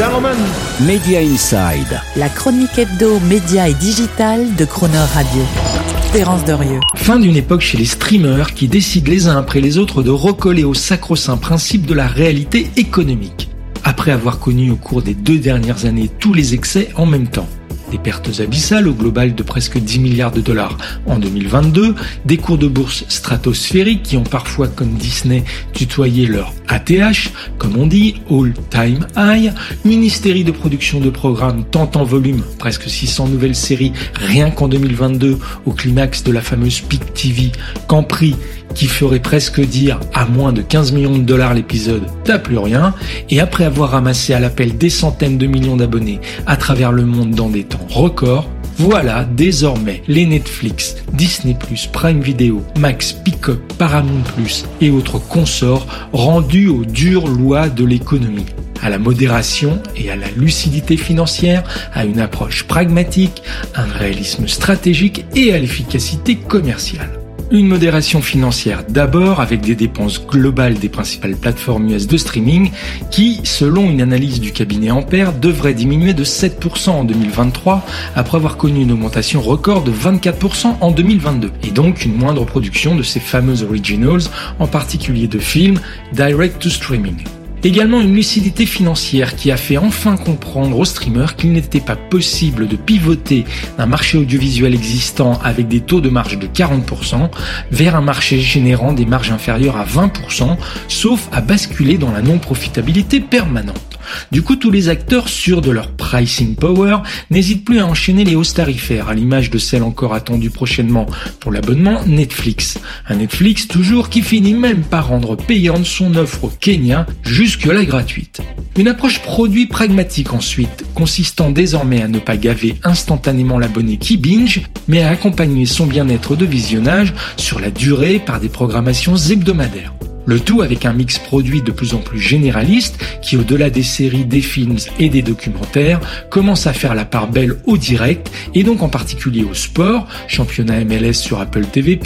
gentlemen. Media Inside. La chronique hebdo, média et digital de Croner Radio. Terence Dorieux. Fin d'une époque chez les streamers qui décident les uns après les autres de recoller au sacro-saint principe de la réalité économique. Après avoir connu au cours des deux dernières années tous les excès en même temps des pertes abyssales au global de presque 10 milliards de dollars. En 2022, des cours de bourse stratosphériques qui ont parfois, comme Disney, tutoyé leur ATH, comme on dit, All Time High, une hystérie de production de programmes tant en volume, presque 600 nouvelles séries rien qu'en 2022, au climax de la fameuse Peak TV, qu'en prix qui ferait presque dire à moins de 15 millions de dollars l'épisode, t'as plus rien, et après avoir ramassé à l'appel des centaines de millions d'abonnés à travers le monde dans des temps record, voilà désormais les Netflix, Disney+, Prime Video, Max, Peacock, Paramount+, et autres consorts rendus aux dures lois de l'économie à la modération et à la lucidité financière, à une approche pragmatique, un réalisme stratégique et à l'efficacité commerciale. Une modération financière d'abord avec des dépenses globales des principales plateformes US de streaming qui, selon une analyse du cabinet Ampère, devraient diminuer de 7% en 2023 après avoir connu une augmentation record de 24% en 2022 et donc une moindre production de ces fameux originals, en particulier de films direct to streaming. Également une lucidité financière qui a fait enfin comprendre aux streamers qu'il n'était pas possible de pivoter d'un marché audiovisuel existant avec des taux de marge de 40% vers un marché générant des marges inférieures à 20%, sauf à basculer dans la non-profitabilité permanente. Du coup, tous les acteurs sûrs de leur pricing power n'hésitent plus à enchaîner les hausses tarifaires, à l'image de celle encore attendue prochainement pour l'abonnement Netflix. Un Netflix toujours qui finit même par rendre payante son offre au Kenya, jusque-là gratuite. Une approche produit pragmatique ensuite, consistant désormais à ne pas gaver instantanément l'abonné qui binge, mais à accompagner son bien-être de visionnage sur la durée par des programmations hebdomadaires. Le tout avec un mix produit de plus en plus généraliste qui, au-delà des séries, des films et des documentaires, commence à faire la part belle au direct et donc en particulier au sport, championnat MLS sur Apple TV+,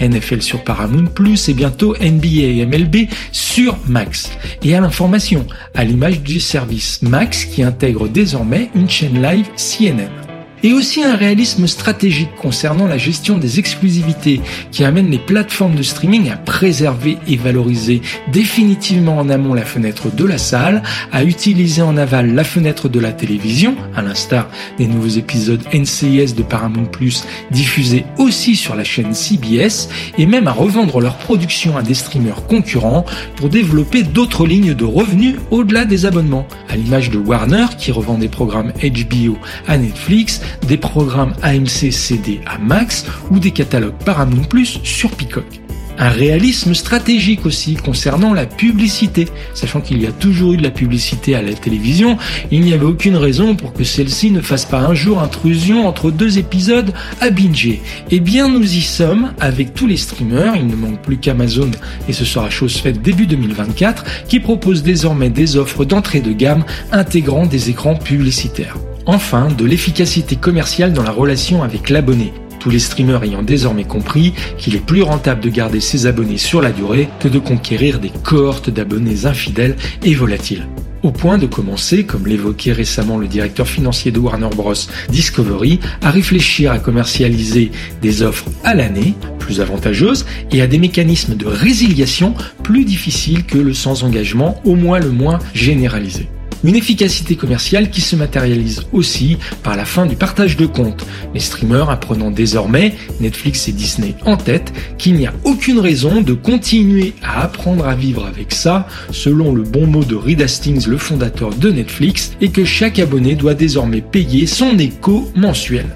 NFL sur Paramount+, et bientôt NBA et MLB sur Max. Et à l'information, à l'image du service Max qui intègre désormais une chaîne live CNN et aussi un réalisme stratégique concernant la gestion des exclusivités qui amène les plateformes de streaming à préserver et valoriser définitivement en amont la fenêtre de la salle, à utiliser en aval la fenêtre de la télévision, à l'instar des nouveaux épisodes NCIS de Paramount Plus diffusés aussi sur la chaîne CBS, et même à revendre leurs productions à des streamers concurrents pour développer d'autres lignes de revenus au-delà des abonnements, à l'image de Warner qui revend des programmes HBO à Netflix des programmes AMC CD à Max ou des catalogues Paramount Plus sur Peacock. Un réalisme stratégique aussi concernant la publicité. Sachant qu'il y a toujours eu de la publicité à la télévision, il n'y avait aucune raison pour que celle-ci ne fasse pas un jour intrusion entre deux épisodes à binger. Eh bien, nous y sommes avec tous les streamers. Il ne manque plus qu'Amazon et ce sera chose faite début 2024 qui propose désormais des offres d'entrée de gamme intégrant des écrans publicitaires. Enfin, de l'efficacité commerciale dans la relation avec l'abonné. Tous les streamers ayant désormais compris qu'il est plus rentable de garder ses abonnés sur la durée que de conquérir des cohortes d'abonnés infidèles et volatiles. Au point de commencer, comme l'évoquait récemment le directeur financier de Warner Bros. Discovery, à réfléchir à commercialiser des offres à l'année plus avantageuses et à des mécanismes de résiliation plus difficiles que le sans engagement, au moins le moins généralisé. Une efficacité commerciale qui se matérialise aussi par la fin du partage de comptes, les streamers apprenant désormais, Netflix et Disney en tête, qu'il n'y a aucune raison de continuer à apprendre à vivre avec ça, selon le bon mot de Reed Hastings, le fondateur de Netflix, et que chaque abonné doit désormais payer son écho mensuel.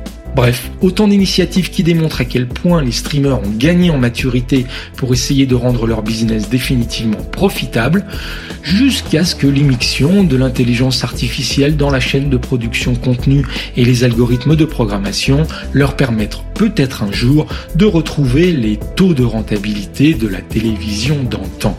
Bref, autant d'initiatives qui démontrent à quel point les streamers ont gagné en maturité pour essayer de rendre leur business définitivement profitable, jusqu'à ce que l'immixion de l'intelligence artificielle dans la chaîne de production contenu et les algorithmes de programmation leur permettent peut-être un jour de retrouver les taux de rentabilité de la télévision d'antan.